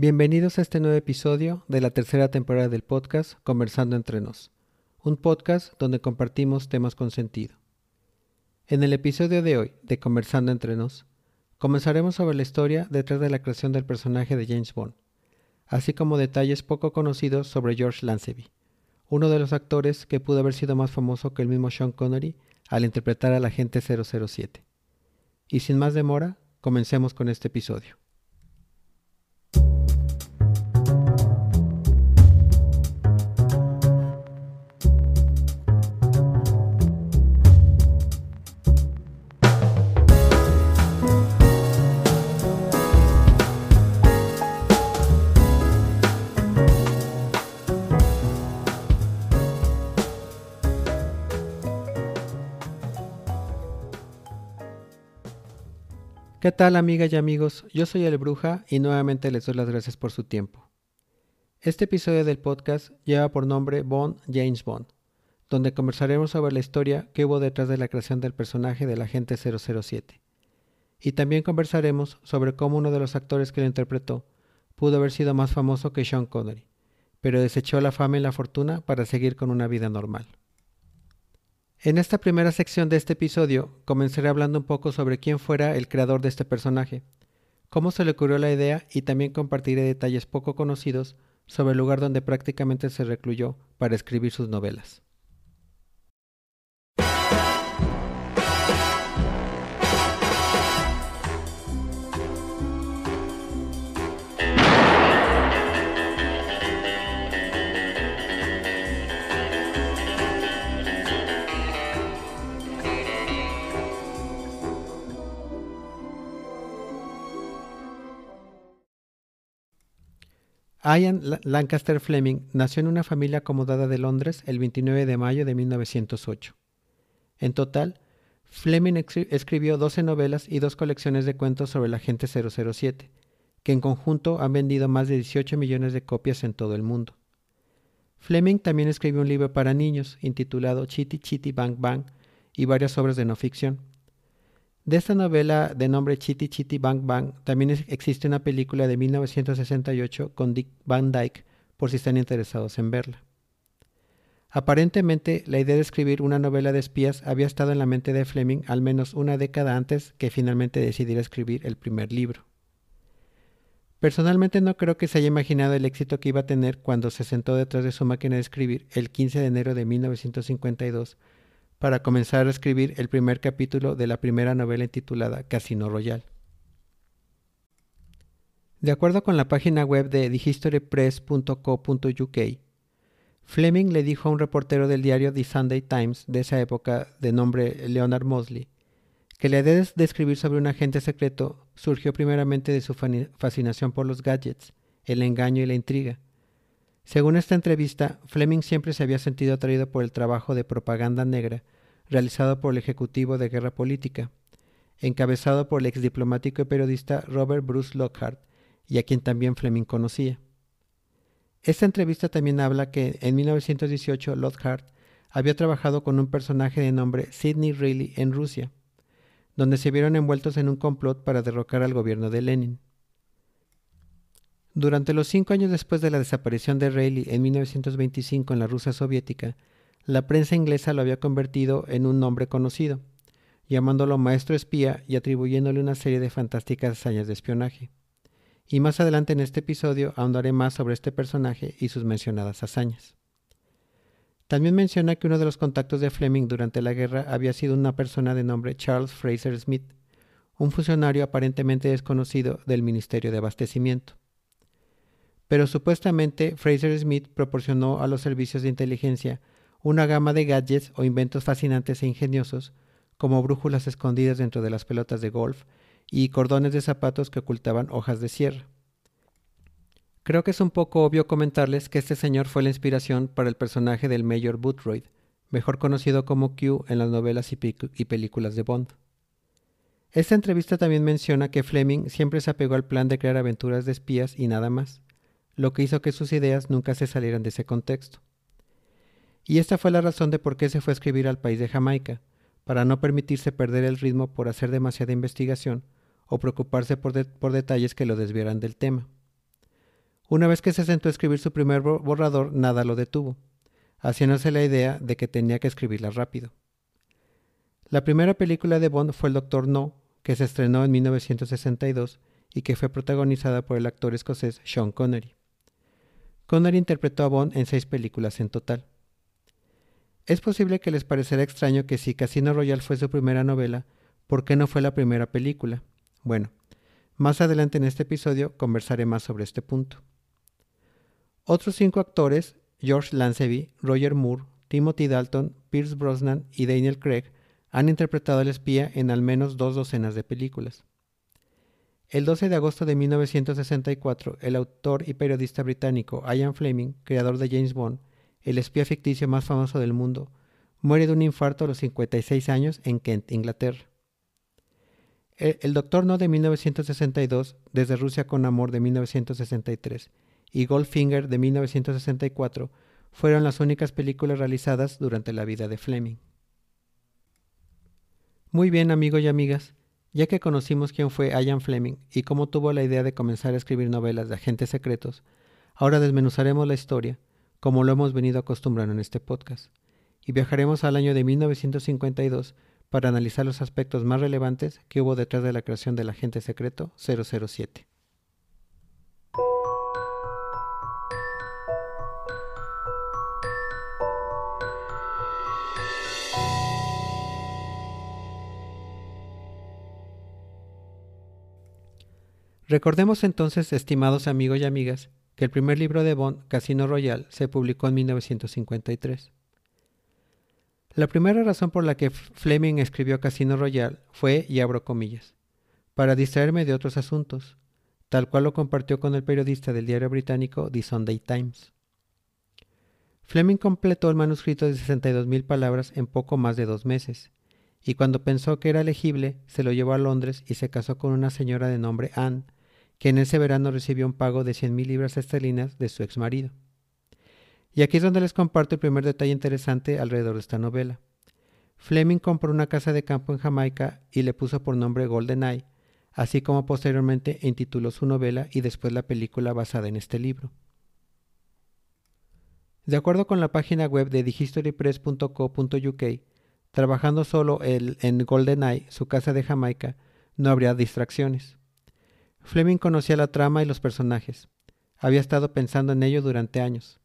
Bienvenidos a este nuevo episodio de la tercera temporada del podcast Conversando entre nos, un podcast donde compartimos temas con sentido. En el episodio de hoy de Conversando entre nos, comenzaremos sobre la historia detrás de la creación del personaje de James Bond, así como detalles poco conocidos sobre George Lanceby, uno de los actores que pudo haber sido más famoso que el mismo Sean Connery al interpretar al agente 007. Y sin más demora, comencemos con este episodio. ¿Qué tal amigas y amigos? Yo soy el Bruja y nuevamente les doy las gracias por su tiempo. Este episodio del podcast lleva por nombre Bond James Bond, donde conversaremos sobre la historia que hubo detrás de la creación del personaje del agente 007. Y también conversaremos sobre cómo uno de los actores que lo interpretó pudo haber sido más famoso que Sean Connery, pero desechó la fama y la fortuna para seguir con una vida normal. En esta primera sección de este episodio comenzaré hablando un poco sobre quién fuera el creador de este personaje, cómo se le ocurrió la idea y también compartiré detalles poco conocidos sobre el lugar donde prácticamente se recluyó para escribir sus novelas. Ian Lancaster Fleming nació en una familia acomodada de Londres el 29 de mayo de 1908. En total, Fleming escribió 12 novelas y dos colecciones de cuentos sobre la agente 007, que en conjunto han vendido más de 18 millones de copias en todo el mundo. Fleming también escribió un libro para niños intitulado Chitty Chitty Bang Bang y varias obras de no ficción. De esta novela de nombre Chitty Chitty Bang Bang también existe una película de 1968 con Dick Van Dyke por si están interesados en verla. Aparentemente, la idea de escribir una novela de espías había estado en la mente de Fleming al menos una década antes que finalmente decidiera escribir el primer libro. Personalmente no creo que se haya imaginado el éxito que iba a tener cuando se sentó detrás de su máquina de escribir el 15 de enero de 1952 para comenzar a escribir el primer capítulo de la primera novela intitulada Casino Royale. De acuerdo con la página web de thehistorypress.co.uk, Fleming le dijo a un reportero del diario The Sunday Times de esa época, de nombre Leonard Mosley, que la idea de escribir sobre un agente secreto surgió primeramente de su fascinación por los gadgets, el engaño y la intriga, según esta entrevista, Fleming siempre se había sentido atraído por el trabajo de propaganda negra realizado por el Ejecutivo de Guerra Política, encabezado por el ex diplomático y periodista Robert Bruce Lockhart, y a quien también Fleming conocía. Esta entrevista también habla que en 1918 Lockhart había trabajado con un personaje de nombre Sidney Reilly en Rusia, donde se vieron envueltos en un complot para derrocar al gobierno de Lenin. Durante los cinco años después de la desaparición de Reilly en 1925 en la Rusia soviética, la prensa inglesa lo había convertido en un nombre conocido, llamándolo maestro espía y atribuyéndole una serie de fantásticas hazañas de espionaje. Y más adelante en este episodio ahondaré más sobre este personaje y sus mencionadas hazañas. También menciona que uno de los contactos de Fleming durante la guerra había sido una persona de nombre Charles Fraser Smith, un funcionario aparentemente desconocido del Ministerio de Abastecimiento pero supuestamente Fraser Smith proporcionó a los servicios de inteligencia una gama de gadgets o inventos fascinantes e ingeniosos, como brújulas escondidas dentro de las pelotas de golf y cordones de zapatos que ocultaban hojas de sierra. Creo que es un poco obvio comentarles que este señor fue la inspiración para el personaje del Mayor Boothroyd, mejor conocido como Q en las novelas y, y películas de Bond. Esta entrevista también menciona que Fleming siempre se apegó al plan de crear aventuras de espías y nada más lo que hizo que sus ideas nunca se salieran de ese contexto. Y esta fue la razón de por qué se fue a escribir al país de Jamaica, para no permitirse perder el ritmo por hacer demasiada investigación o preocuparse por, por detalles que lo desviaran del tema. Una vez que se sentó a escribir su primer borrador, nada lo detuvo, haciéndose la idea de que tenía que escribirla rápido. La primera película de Bond fue El Doctor No, que se estrenó en 1962 y que fue protagonizada por el actor escocés Sean Connery. Connery interpretó a Bond en seis películas en total. Es posible que les parecerá extraño que si Casino Royale fue su primera novela, ¿por qué no fue la primera película? Bueno, más adelante en este episodio conversaré más sobre este punto. Otros cinco actores, George Lanceby, Roger Moore, Timothy Dalton, Pierce Brosnan y Daniel Craig, han interpretado al espía en al menos dos docenas de películas. El 12 de agosto de 1964, el autor y periodista británico Ian Fleming, creador de James Bond, el espía ficticio más famoso del mundo, muere de un infarto a los 56 años en Kent, Inglaterra. El, Doctor No de 1962, Desde Rusia con Amor de 1963 y Goldfinger de 1964 fueron las únicas películas realizadas durante la vida de Fleming. Muy bien, amigos y amigas, ya que conocimos quién fue Ian Fleming y cómo tuvo la idea de comenzar a escribir novelas de agentes secretos, ahora desmenuzaremos la historia, como lo hemos venido acostumbrando en este podcast, y viajaremos al año de 1952 para analizar los aspectos más relevantes que hubo detrás de la creación del agente secreto 007. Recordemos entonces, estimados amigos y amigas, que el primer libro de Bond, Casino Royale, se publicó en 1953. La primera razón por la que Fleming escribió Casino Royale fue, y abro comillas, para distraerme de otros asuntos, tal cual lo compartió con el periodista del diario británico The Sunday Times. Fleming completó el manuscrito de 62.000 palabras en poco más de dos meses, y cuando pensó que era legible, se lo llevó a Londres y se casó con una señora de nombre Anne, que en ese verano recibió un pago de 100.000 libras esterlinas de su ex marido. Y aquí es donde les comparto el primer detalle interesante alrededor de esta novela. Fleming compró una casa de campo en Jamaica y le puso por nombre Golden Eye, así como posteriormente intituló su novela y después la película basada en este libro. De acuerdo con la página web de thehistorypress.co.uk, trabajando solo en Golden Eye, su casa de Jamaica, no habría distracciones. Fleming conocía la trama y los personajes. Había estado pensando en ello durante años,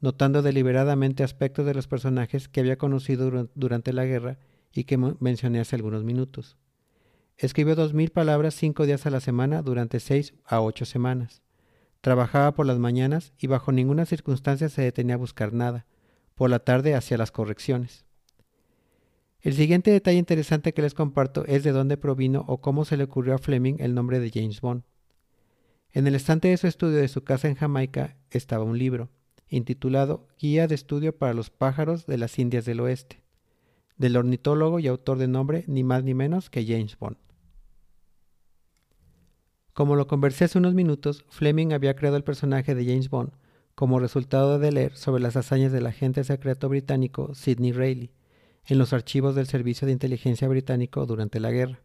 notando deliberadamente aspectos de los personajes que había conocido durante la guerra y que mencioné hace algunos minutos. Escribió dos mil palabras cinco días a la semana durante seis a ocho semanas. Trabajaba por las mañanas y bajo ninguna circunstancia se detenía a buscar nada. Por la tarde hacía las correcciones. El siguiente detalle interesante que les comparto es de dónde provino o cómo se le ocurrió a Fleming el nombre de James Bond. En el estante de su estudio de su casa en Jamaica estaba un libro, intitulado Guía de Estudio para los Pájaros de las Indias del Oeste, del ornitólogo y autor de nombre ni más ni menos que James Bond. Como lo conversé hace unos minutos, Fleming había creado el personaje de James Bond como resultado de leer sobre las hazañas del agente secreto británico Sidney Reilly, en los archivos del Servicio de Inteligencia británico durante la guerra.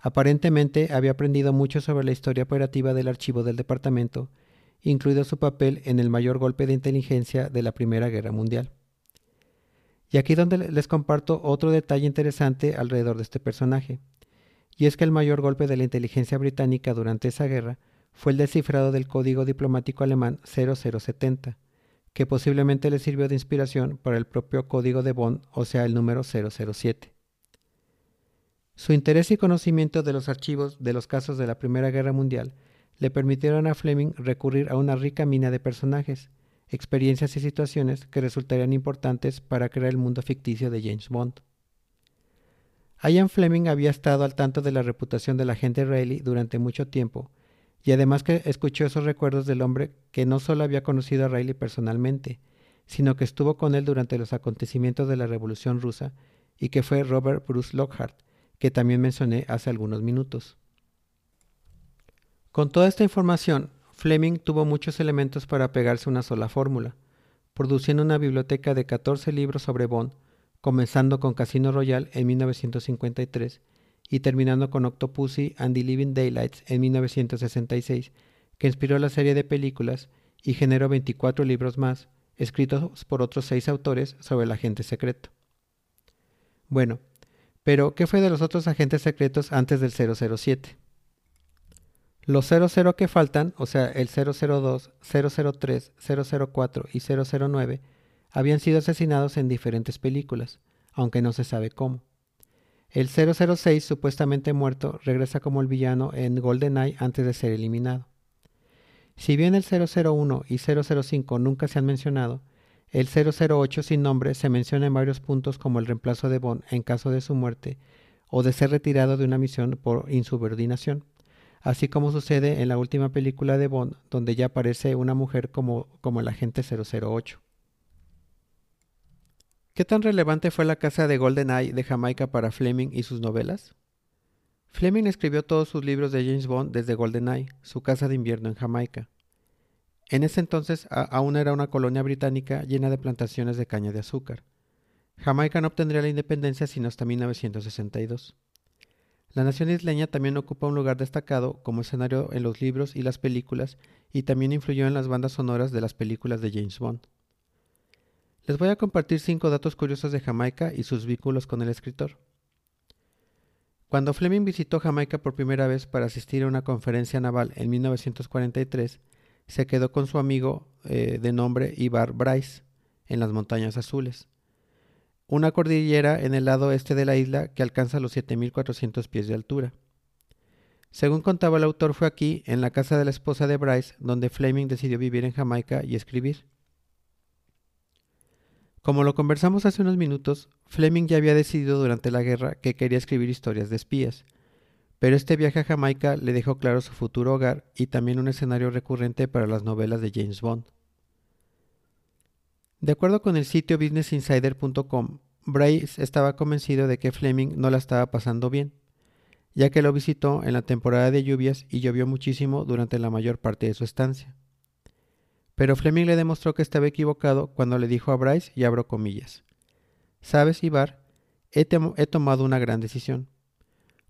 Aparentemente había aprendido mucho sobre la historia operativa del archivo del departamento, incluido su papel en el mayor golpe de inteligencia de la Primera Guerra Mundial. Y aquí donde les comparto otro detalle interesante alrededor de este personaje, y es que el mayor golpe de la inteligencia británica durante esa guerra fue el descifrado del código diplomático alemán 0070, que posiblemente le sirvió de inspiración para el propio código de Bond, o sea, el número 007. Su interés y conocimiento de los archivos de los casos de la Primera Guerra Mundial le permitieron a Fleming recurrir a una rica mina de personajes, experiencias y situaciones que resultarían importantes para crear el mundo ficticio de James Bond. Ian Fleming había estado al tanto de la reputación del agente Reilly durante mucho tiempo y además que escuchó esos recuerdos del hombre que no solo había conocido a Riley personalmente, sino que estuvo con él durante los acontecimientos de la Revolución Rusa y que fue Robert Bruce Lockhart, que también mencioné hace algunos minutos. Con toda esta información, Fleming tuvo muchos elementos para pegarse una sola fórmula, produciendo una biblioteca de 14 libros sobre Bond, comenzando con Casino Royale en 1953 y terminando con Octopussy and the Living Daylights en 1966, que inspiró la serie de películas y generó 24 libros más, escritos por otros seis autores sobre el agente secreto. Bueno, pero ¿qué fue de los otros agentes secretos antes del 007? Los 00 que faltan, o sea, el 002, 003, 004 y 009, habían sido asesinados en diferentes películas, aunque no se sabe cómo. El 006, supuestamente muerto, regresa como el villano en GoldenEye antes de ser eliminado. Si bien el 001 y 005 nunca se han mencionado, el 008 sin nombre se menciona en varios puntos como el reemplazo de Bond en caso de su muerte o de ser retirado de una misión por insubordinación, así como sucede en la última película de Bond donde ya aparece una mujer como, como el agente 008. ¿Qué tan relevante fue la casa de GoldenEye de Jamaica para Fleming y sus novelas? Fleming escribió todos sus libros de James Bond desde GoldenEye, su casa de invierno en Jamaica. En ese entonces aún era una colonia británica llena de plantaciones de caña de azúcar. Jamaica no obtendría la independencia sino hasta 1962. La nación isleña también ocupa un lugar destacado como escenario en los libros y las películas y también influyó en las bandas sonoras de las películas de James Bond. Les voy a compartir cinco datos curiosos de Jamaica y sus vínculos con el escritor. Cuando Fleming visitó Jamaica por primera vez para asistir a una conferencia naval en 1943, se quedó con su amigo eh, de nombre Ibar Bryce en las Montañas Azules, una cordillera en el lado este de la isla que alcanza los 7.400 pies de altura. Según contaba el autor, fue aquí, en la casa de la esposa de Bryce, donde Fleming decidió vivir en Jamaica y escribir. Como lo conversamos hace unos minutos, Fleming ya había decidido durante la guerra que quería escribir historias de espías, pero este viaje a Jamaica le dejó claro su futuro hogar y también un escenario recurrente para las novelas de James Bond. De acuerdo con el sitio businessinsider.com, Bryce estaba convencido de que Fleming no la estaba pasando bien, ya que lo visitó en la temporada de lluvias y llovió muchísimo durante la mayor parte de su estancia. Pero Fleming le demostró que estaba equivocado cuando le dijo a Bryce, y abro comillas, Sabes, Ibar, he, he tomado una gran decisión.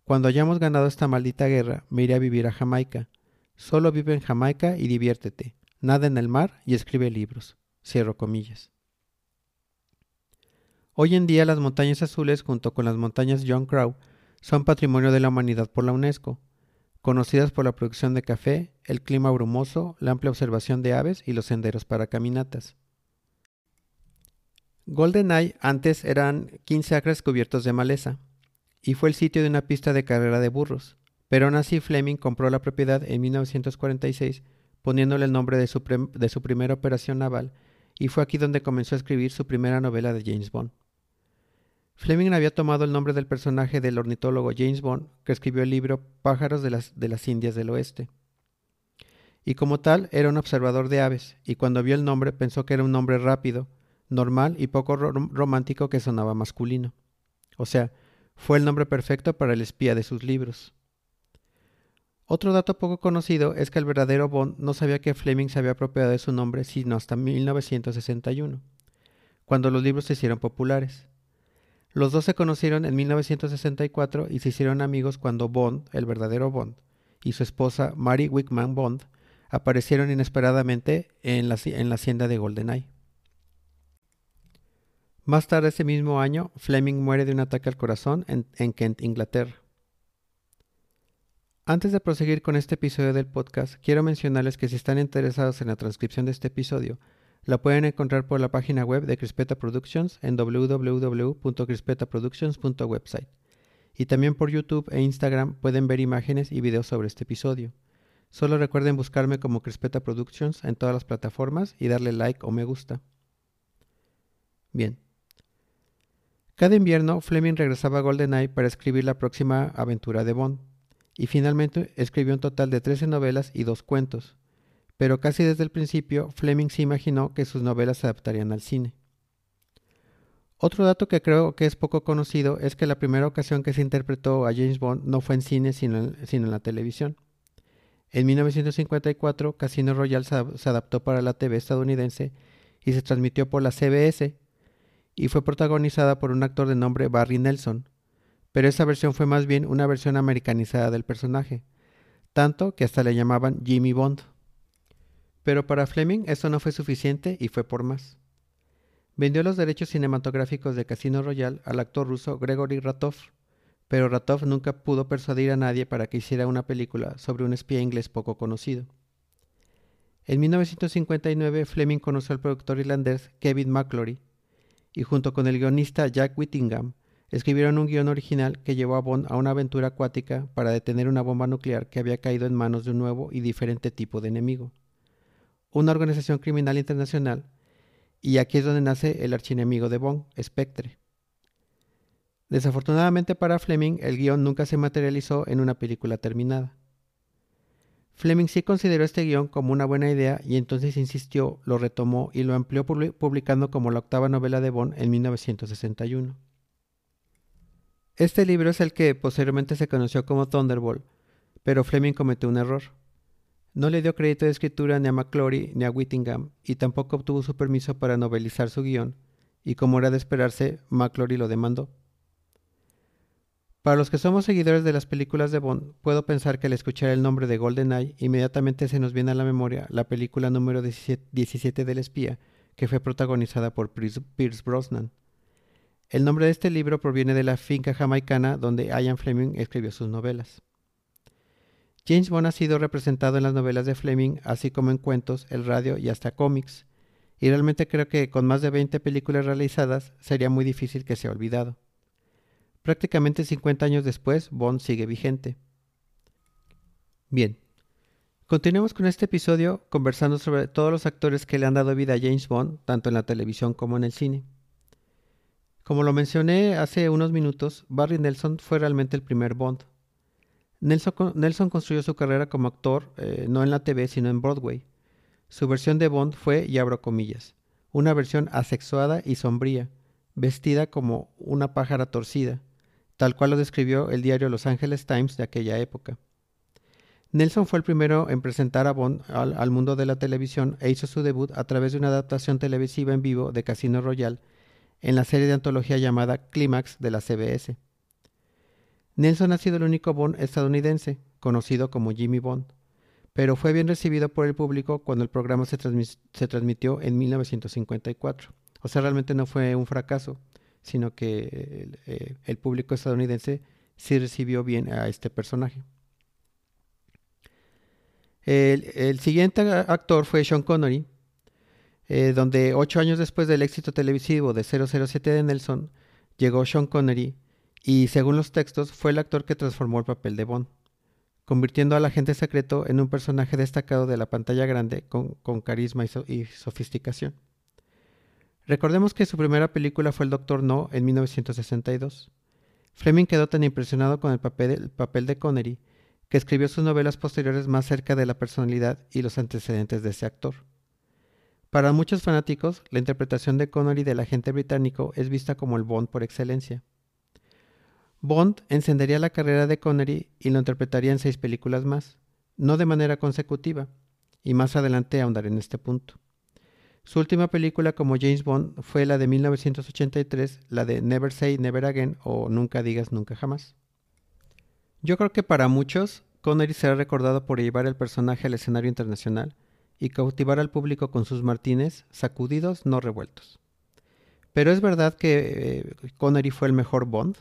Cuando hayamos ganado esta maldita guerra, me iré a vivir a Jamaica. Solo vive en Jamaica y diviértete. Nada en el mar y escribe libros. Cierro comillas. Hoy en día las montañas azules junto con las montañas John Crow son patrimonio de la humanidad por la UNESCO, conocidas por la producción de café, el clima brumoso, la amplia observación de aves y los senderos para caminatas. GoldenEye antes eran 15 acres cubiertos de maleza, y fue el sitio de una pista de carrera de burros, pero aún así Fleming compró la propiedad en 1946 poniéndole el nombre de su, de su primera operación naval, y fue aquí donde comenzó a escribir su primera novela de James Bond. Fleming había tomado el nombre del personaje del ornitólogo James Bond, que escribió el libro Pájaros de las, de las Indias del Oeste. Y como tal, era un observador de aves, y cuando vio el nombre pensó que era un nombre rápido, normal y poco romántico que sonaba masculino. O sea, fue el nombre perfecto para el espía de sus libros. Otro dato poco conocido es que el verdadero Bond no sabía que Fleming se había apropiado de su nombre sino hasta 1961, cuando los libros se hicieron populares. Los dos se conocieron en 1964 y se hicieron amigos cuando Bond, el verdadero Bond, y su esposa Mary Wickman Bond aparecieron inesperadamente en la, en la hacienda de GoldenEye. Más tarde ese mismo año, Fleming muere de un ataque al corazón en, en Kent, Inglaterra. Antes de proseguir con este episodio del podcast, quiero mencionarles que si están interesados en la transcripción de este episodio, la pueden encontrar por la página web de Crispeta Productions en www.crispetaproductions.website. Y también por YouTube e Instagram pueden ver imágenes y videos sobre este episodio. Solo recuerden buscarme como Crispeta Productions en todas las plataformas y darle like o me gusta. Bien. Cada invierno Fleming regresaba a GoldenEye para escribir la próxima aventura de Bond, y finalmente escribió un total de 13 novelas y dos cuentos, pero casi desde el principio Fleming se imaginó que sus novelas se adaptarían al cine. Otro dato que creo que es poco conocido es que la primera ocasión que se interpretó a James Bond no fue en cine sino en, la televisión. En 1954 Casino Royale se adaptó para la TV estadounidense y se transmitió por la CBS y fue protagonizada por un actor de nombre Barry Nelson, pero esa versión fue más bien una versión americanizada del personaje, tanto que hasta le llamaban Jimmy Bond Pero para Fleming esto no fue suficiente y fue por más. Vendió los derechos cinematográficos de Casino Royale al actor ruso Gregory Ratov, pero Ratov nunca pudo persuadir a nadie para que hiciera una película sobre un espía inglés poco conocido. En 1959 Fleming conoció al productor irlandés Kevin McClory y junto con el guionista Jack Whittingham escribieron un guion original que llevó a Bond a una aventura acuática para detener una bomba nuclear que había caído en manos de un nuevo y diferente tipo de enemigo, una organización criminal internacional, y aquí es donde nace el archienemigo de Bond, Spectre. Desafortunadamente para Fleming, el guion nunca se materializó en una película terminada. Fleming sí consideró este guion como una buena idea y entonces insistió, lo retomó y lo amplió publicando como la octava novela de Bond en 1961. Este libro es el que posteriormente se conoció como Thunderbolt, pero Fleming cometió un error. No le dio crédito de escritura ni a McClory ni a Whittingham y tampoco obtuvo su permiso para novelizar su guion, y como era de esperarse, McClory lo demandó. Para los que somos seguidores de las películas de Bond, puedo pensar que al escuchar el nombre de GoldenEye, inmediatamente se nos viene a la memoria la película número 17 del espía, que fue protagonizada por Pierce Brosnan. El nombre de este libro proviene de la finca jamaicana donde Ian Fleming escribió sus novelas. James Bond ha sido representado en las novelas de Fleming, así como en cuentos, el radio y hasta cómics, y realmente creo que con más de 20 películas realizadas sería muy difícil que sea olvidado. Prácticamente 50 años después, Bond sigue vigente. Bien, continuemos con este episodio conversando sobre todos los actores que le han dado vida a James Bond, tanto en la televisión como en el cine. Como lo mencioné hace unos minutos, Barry Nelson fue realmente el primer Bond. Nelson, construyó su carrera como actor eh, no en la TV, sino en Broadway. Su versión de Bond fue, y abro comillas, una versión asexuada y sombría, vestida como una pájara torcida, tal cual lo describió el diario Los Angeles Times de aquella época. Nelson fue el primero en presentar a Bond al, mundo de la televisión e hizo su debut a través de una adaptación televisiva en vivo de Casino Royale en la serie de antología llamada Clímax de la CBS. Nelson ha sido el único Bond estadounidense, conocido como Jimmy Bond, pero fue bien recibido por el público cuando el programa se, transmitió en 1954. O sea, realmente no fue un fracaso, sino que eh, el, público estadounidense sí recibió bien a este personaje. El, siguiente actor fue Sean Connery, eh, donde ocho años después del éxito televisivo de 007 de Nelson, llegó Sean Connery y, según los textos, fue el actor que transformó el papel de Bond, convirtiendo al agente secreto en un personaje destacado de la pantalla grande con, carisma y sofisticación. Recordemos que su primera película fue El Doctor No en 1962. Fleming quedó tan impresionado con el papel, de Connery que escribió sus novelas posteriores más cerca de la personalidad y los antecedentes de ese actor. Para muchos fanáticos, la interpretación de Connery del agente británico es vista como el Bond por excelencia. Bond encendería la carrera de Connery y lo interpretaría en seis películas más, no de manera consecutiva, y más adelante ahondaré en este punto. Su última película como James Bond fue la de 1983, la de Never Say Never Again o Nunca digas nunca jamás. Yo creo que para muchos, Connery será recordado por llevar el personaje al escenario internacional y cautivar al público con sus martines sacudidos, no revueltos. Pero es verdad que eh, Connery fue el mejor Bond.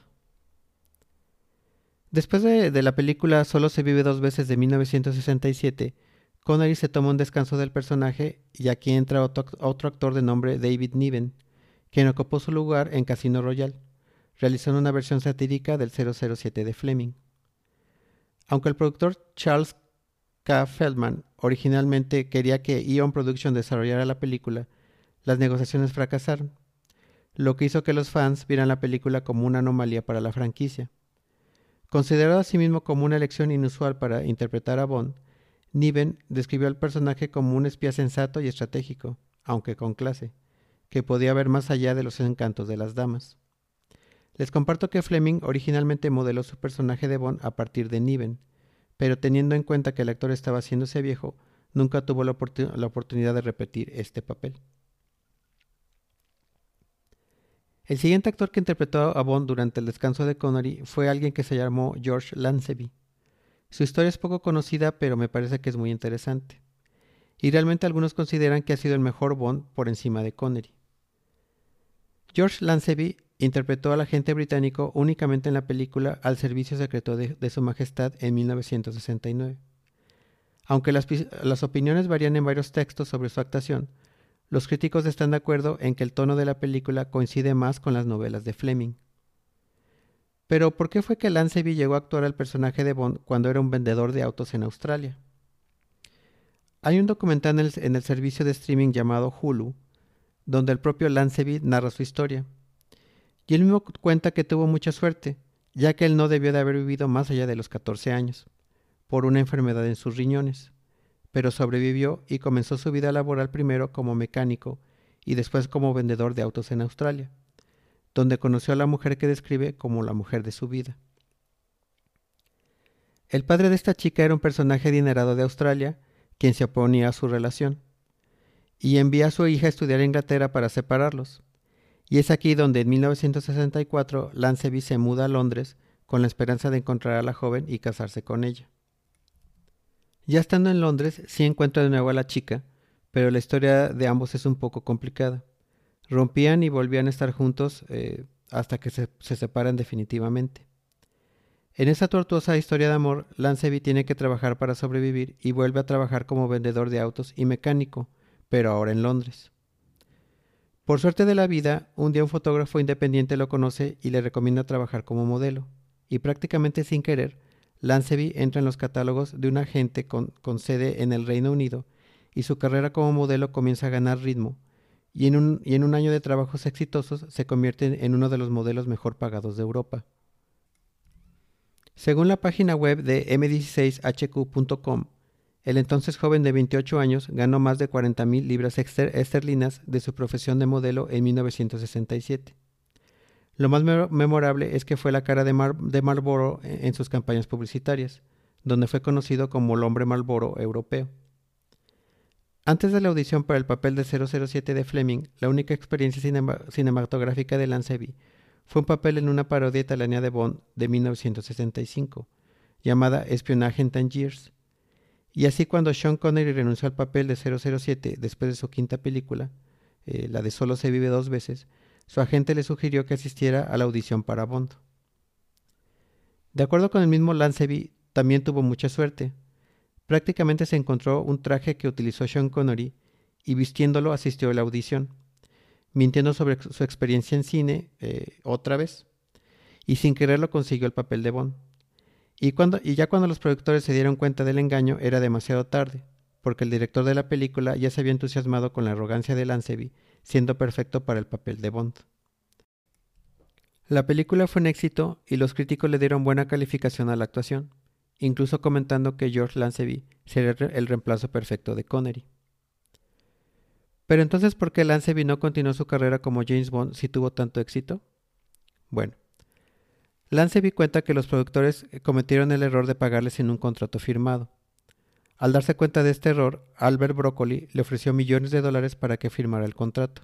Después de, la película Solo se vive dos veces de 1967, Connery se toma un descanso del personaje y aquí entra otro, actor de nombre David Niven, quien ocupó su lugar en Casino Royale, realizando una versión satírica del 007 de Fleming. Aunque el productor Charles K. Feldman originalmente quería que Eon Production desarrollara la película, las negociaciones fracasaron, lo que hizo que los fans vieran la película como una anomalía para la franquicia. Considerado a sí mismo como una elección inusual para interpretar a Bond, Niven describió al personaje como un espía sensato y estratégico, aunque con clase, que podía ver más allá de los encantos de las damas. Les comparto que Fleming originalmente modeló su personaje de Bond a partir de Niven, pero teniendo en cuenta que el actor estaba haciéndose viejo, nunca tuvo la, la oportunidad de repetir este papel. El siguiente actor que interpretó a Bond durante el descanso de Connery fue alguien que se llamó George Lanceby. Su historia es poco conocida, pero me parece que es muy interesante. y realmente algunos consideran que ha sido el mejor Bond por encima de Connery. George Lanceby interpretó al agente británico únicamente en la película Al Servicio Secreto de, Su Majestad en 1969. Aunque las, opiniones varían en varios textos sobre su actuación, los críticos están de acuerdo en que el tono de la película coincide más con las novelas de Fleming. Pero, ¿por qué fue que Lanceby llegó a actuar al personaje de Bond cuando era un vendedor de autos en Australia? Hay un documental en el, servicio de streaming llamado Hulu, donde el propio Lanceby narra su historia. Y él mismo cuenta que tuvo mucha suerte, ya que él no debió de haber vivido más allá de los 14 años, por una enfermedad en sus riñones, pero sobrevivió y comenzó su vida laboral primero como mecánico y después como vendedor de autos en Australia donde conoció a la mujer que describe como la mujer de su vida. El padre de esta chica era un personaje adinerado de Australia, quien se oponía a su relación, y envía a su hija a estudiar a Inglaterra para separarlos. Y es aquí donde en 1964 Lanceby se muda a Londres con la esperanza de encontrar a la joven y casarse con ella. Ya estando en Londres, sí encuentra de nuevo a la chica, pero la historia de ambos es un poco complicada rompían y volvían a estar juntos eh, hasta que se, separan definitivamente. En esa tortuosa historia de amor, Lanceby tiene que trabajar para sobrevivir y vuelve a trabajar como vendedor de autos y mecánico, pero ahora en Londres. Por suerte de la vida, un día un fotógrafo independiente lo conoce y le recomienda trabajar como modelo, y prácticamente sin querer, Lanceby entra en los catálogos de un agente con sede en el Reino Unido y su carrera como modelo comienza a ganar ritmo, y en, un, y en un año de trabajos exitosos se convierte en uno de los modelos mejor pagados de Europa. Según la página web de m16hq.com, el entonces joven de 28 años ganó más de 40.000 libras esterlinas de su profesión de modelo en 1967. Lo más memorable es que fue la cara de, Marlboro en sus campañas publicitarias, donde fue conocido como el hombre Marlboro europeo. Antes de la audición para el papel de 007 de Fleming, la única experiencia cinematográfica de Lanceby fue un papel en una parodia italiana de Bond de 1965, llamada Espionaje en Tangiers. Y así cuando Sean Connery renunció al papel de 007 después de su quinta película, eh, la de Solo se vive dos veces, su agente le sugirió que asistiera a la audición para Bond. De acuerdo con el mismo Lanceby, también tuvo mucha suerte, Prácticamente se encontró un traje que utilizó Sean Connery y vistiéndolo asistió a la audición, mintiendo sobre su experiencia en cine eh, otra vez, y sin quererlo consiguió el papel de Bond. Y, cuando, y ya cuando los productores se dieron cuenta del engaño era demasiado tarde, porque el director de la película ya se había entusiasmado con la arrogancia de Lanceby, siendo perfecto para el papel de Bond. La película fue un éxito y los críticos le dieron buena calificación a la actuación incluso comentando que George Lanceby sería el reemplazo perfecto de Connery. Pero entonces, ¿por qué Lanceby no continuó su carrera como James Bond si tuvo tanto éxito? Bueno, Lanceby cuenta que los productores cometieron el error de pagarle sin un contrato firmado. Al darse cuenta de este error, Albert Broccoli le ofreció millones de dólares para que firmara el contrato.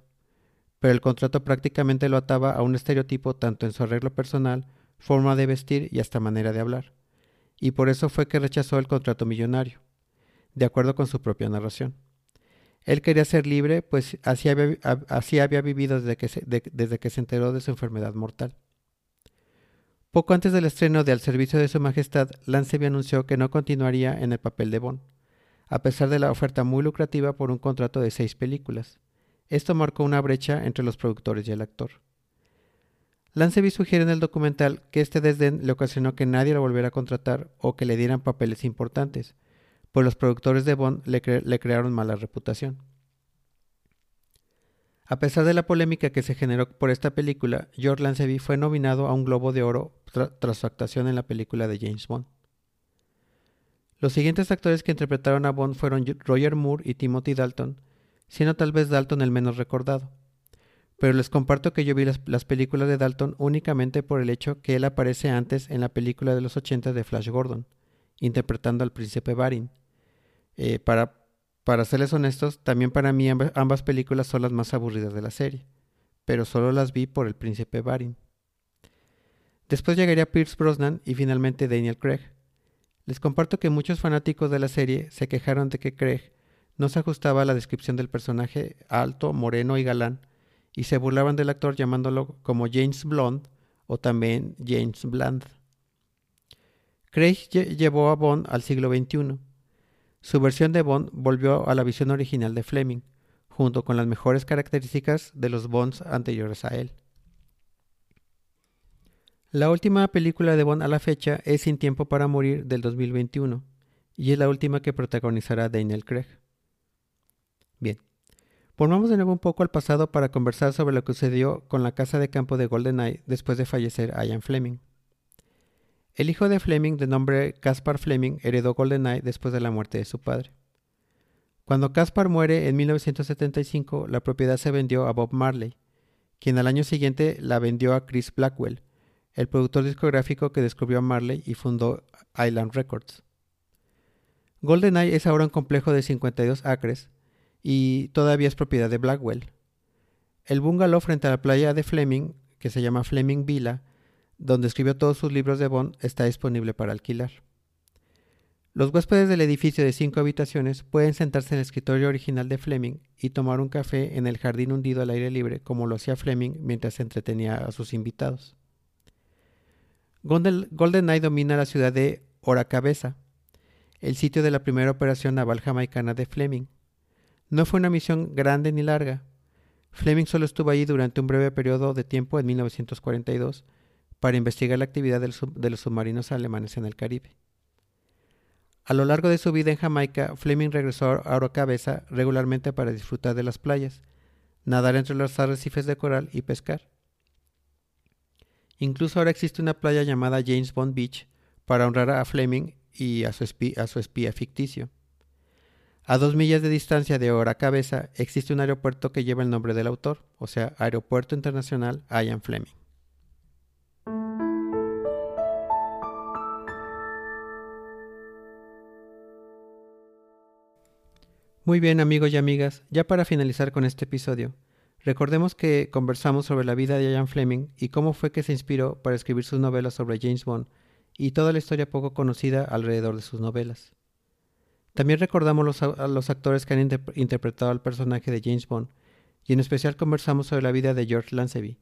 Pero el contrato prácticamente lo ataba a un estereotipo tanto en su arreglo personal, forma de vestir y hasta manera de hablar y por eso fue que rechazó el contrato millonario, de acuerdo con su propia narración. Él quería ser libre, pues así había, vivido desde que, se, desde que se enteró de su enfermedad mortal. Poco antes del estreno de Al Servicio de Su Majestad, Lanceby anunció que no continuaría en el papel de Bond, a pesar de la oferta muy lucrativa por un contrato de seis películas. Esto marcó una brecha entre los productores y el actor. Lanceby sugiere en el documental que este desdén le ocasionó que nadie lo volviera a contratar o que le dieran papeles importantes, pues los productores de Bond le, crearon mala reputación. A pesar de la polémica que se generó por esta película, George Lanceby fue nominado a un Globo de Oro tras su actuación en la película de James Bond. Los siguientes actores que interpretaron a Bond fueron Roger Moore y Timothy Dalton, siendo tal vez Dalton el menos recordado pero les comparto que yo vi las, películas de Dalton únicamente por el hecho que él aparece antes en la película de los 80 de Flash Gordon, interpretando al príncipe Barin. Eh, para, para serles honestos, también para mí ambas, películas son las más aburridas de la serie, pero solo las vi por el príncipe Barin. Después llegaría Pierce Brosnan y finalmente Daniel Craig. Les comparto que muchos fanáticos de la serie se quejaron de que Craig no se ajustaba a la descripción del personaje alto, moreno y galán, y se burlaban del actor llamándolo como James Blonde o también James Bland. Craig llevó a Bond al siglo XXI. Su versión de Bond volvió a la visión original de Fleming, junto con las mejores características de los Bonds anteriores a él. La última película de Bond a la fecha es Sin Tiempo para Morir del 2021 y es la última que protagonizará Daniel Craig. Bien, volvamos de nuevo un poco al pasado para conversar sobre lo que sucedió con la casa de campo de GoldenEye después de fallecer Ian Fleming. El hijo de Fleming, de nombre Caspar Fleming, heredó GoldenEye después de la muerte de su padre. Cuando Caspar muere en 1975, la propiedad se vendió a Bob Marley, quien al año siguiente la vendió a Chris Blackwell, el productor discográfico que descubrió a Marley y fundó Island Records. GoldenEye es ahora un complejo de 52 acres y todavía es propiedad de Blackwell. El bungalow frente a la playa de Fleming, que se llama Fleming Villa, donde escribió todos sus libros de Bond, está disponible para alquilar. Los huéspedes del edificio de cinco habitaciones pueden sentarse en el escritorio original de Fleming y tomar un café en el jardín hundido al aire libre, como lo hacía Fleming mientras entretenía a sus invitados. GoldenEye domina la ciudad de Oracabeza, el sitio de la primera operación naval jamaicana de Fleming. No fue una misión grande ni larga. Fleming solo estuvo allí durante un breve periodo de tiempo en 1942 para investigar la actividad de los submarinos alemanes en el Caribe. A lo largo de su vida en Jamaica, Fleming regresó a Oracabeza regularmente para disfrutar de las playas, nadar entre los arrecifes de coral y pescar. Incluso ahora existe una playa llamada James Bond Beach para honrar a Fleming y a su, espía, ficticio. A dos millas de distancia de Hora Cabeza existe un aeropuerto que lleva el nombre del autor, o sea, Aeropuerto Internacional Ian Fleming. Muy bien amigos y amigas, ya para finalizar con este episodio, Recordemos que conversamos sobre la vida de Ian Fleming y cómo fue que se inspiró para escribir sus novelas sobre James Bond y toda la historia poco conocida alrededor de sus novelas. También recordamos a los actores que han interpretado al personaje de James Bond y en especial conversamos sobre la vida de George Lanceby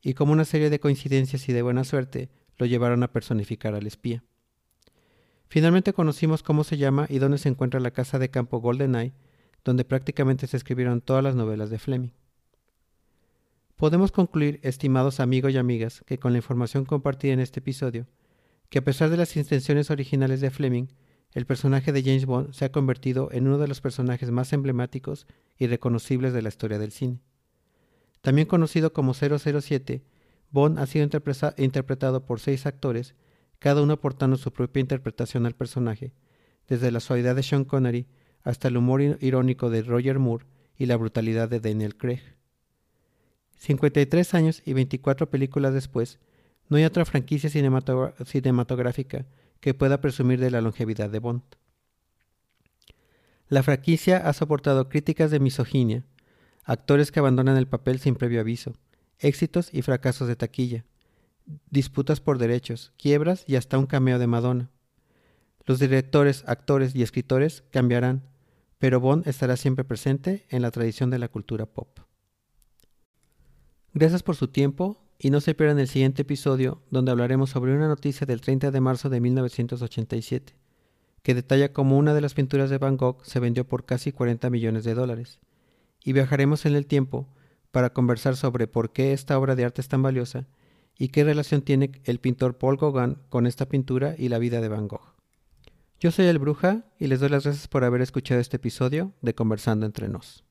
y cómo una serie de coincidencias y de buena suerte lo llevaron a personificar al espía. Finalmente conocimos cómo se llama y dónde se encuentra la casa de campo GoldenEye, donde prácticamente se escribieron todas las novelas de Fleming. Podemos concluir, estimados amigos y amigas, que con la información compartida en este episodio, que a pesar de las intenciones originales de Fleming, el personaje de James Bond se ha convertido en uno de los personajes más emblemáticos y reconocibles de la historia del cine. También conocido como 007, Bond ha sido interpretado por seis actores, cada uno aportando su propia interpretación al personaje, desde la suavidad de Sean Connery hasta el humor irónico de Roger Moore y la brutalidad de Daniel Craig. 53 años y 24 películas después, no hay otra franquicia cinematográfica que pueda presumir de la longevidad de Bond. La franquicia ha soportado críticas de misoginia, actores que abandonan el papel sin previo aviso, éxitos y fracasos de taquilla, disputas por derechos, quiebras y hasta un cameo de Madonna. Los directores, actores y escritores cambiarán, pero Bond estará siempre presente en la tradición de la cultura pop. Gracias por su tiempo y no se pierdan el siguiente episodio donde hablaremos sobre una noticia del 30 de marzo de 1987 que detalla cómo una de las pinturas de Van Gogh se vendió por casi 40 millones de dólares. Y viajaremos en el tiempo para conversar sobre por qué esta obra de arte es tan valiosa y qué relación tiene el pintor Paul Gauguin con esta pintura y la vida de Van Gogh. Yo soy el Bruja y les doy las gracias por haber escuchado este episodio de Conversando entre nos.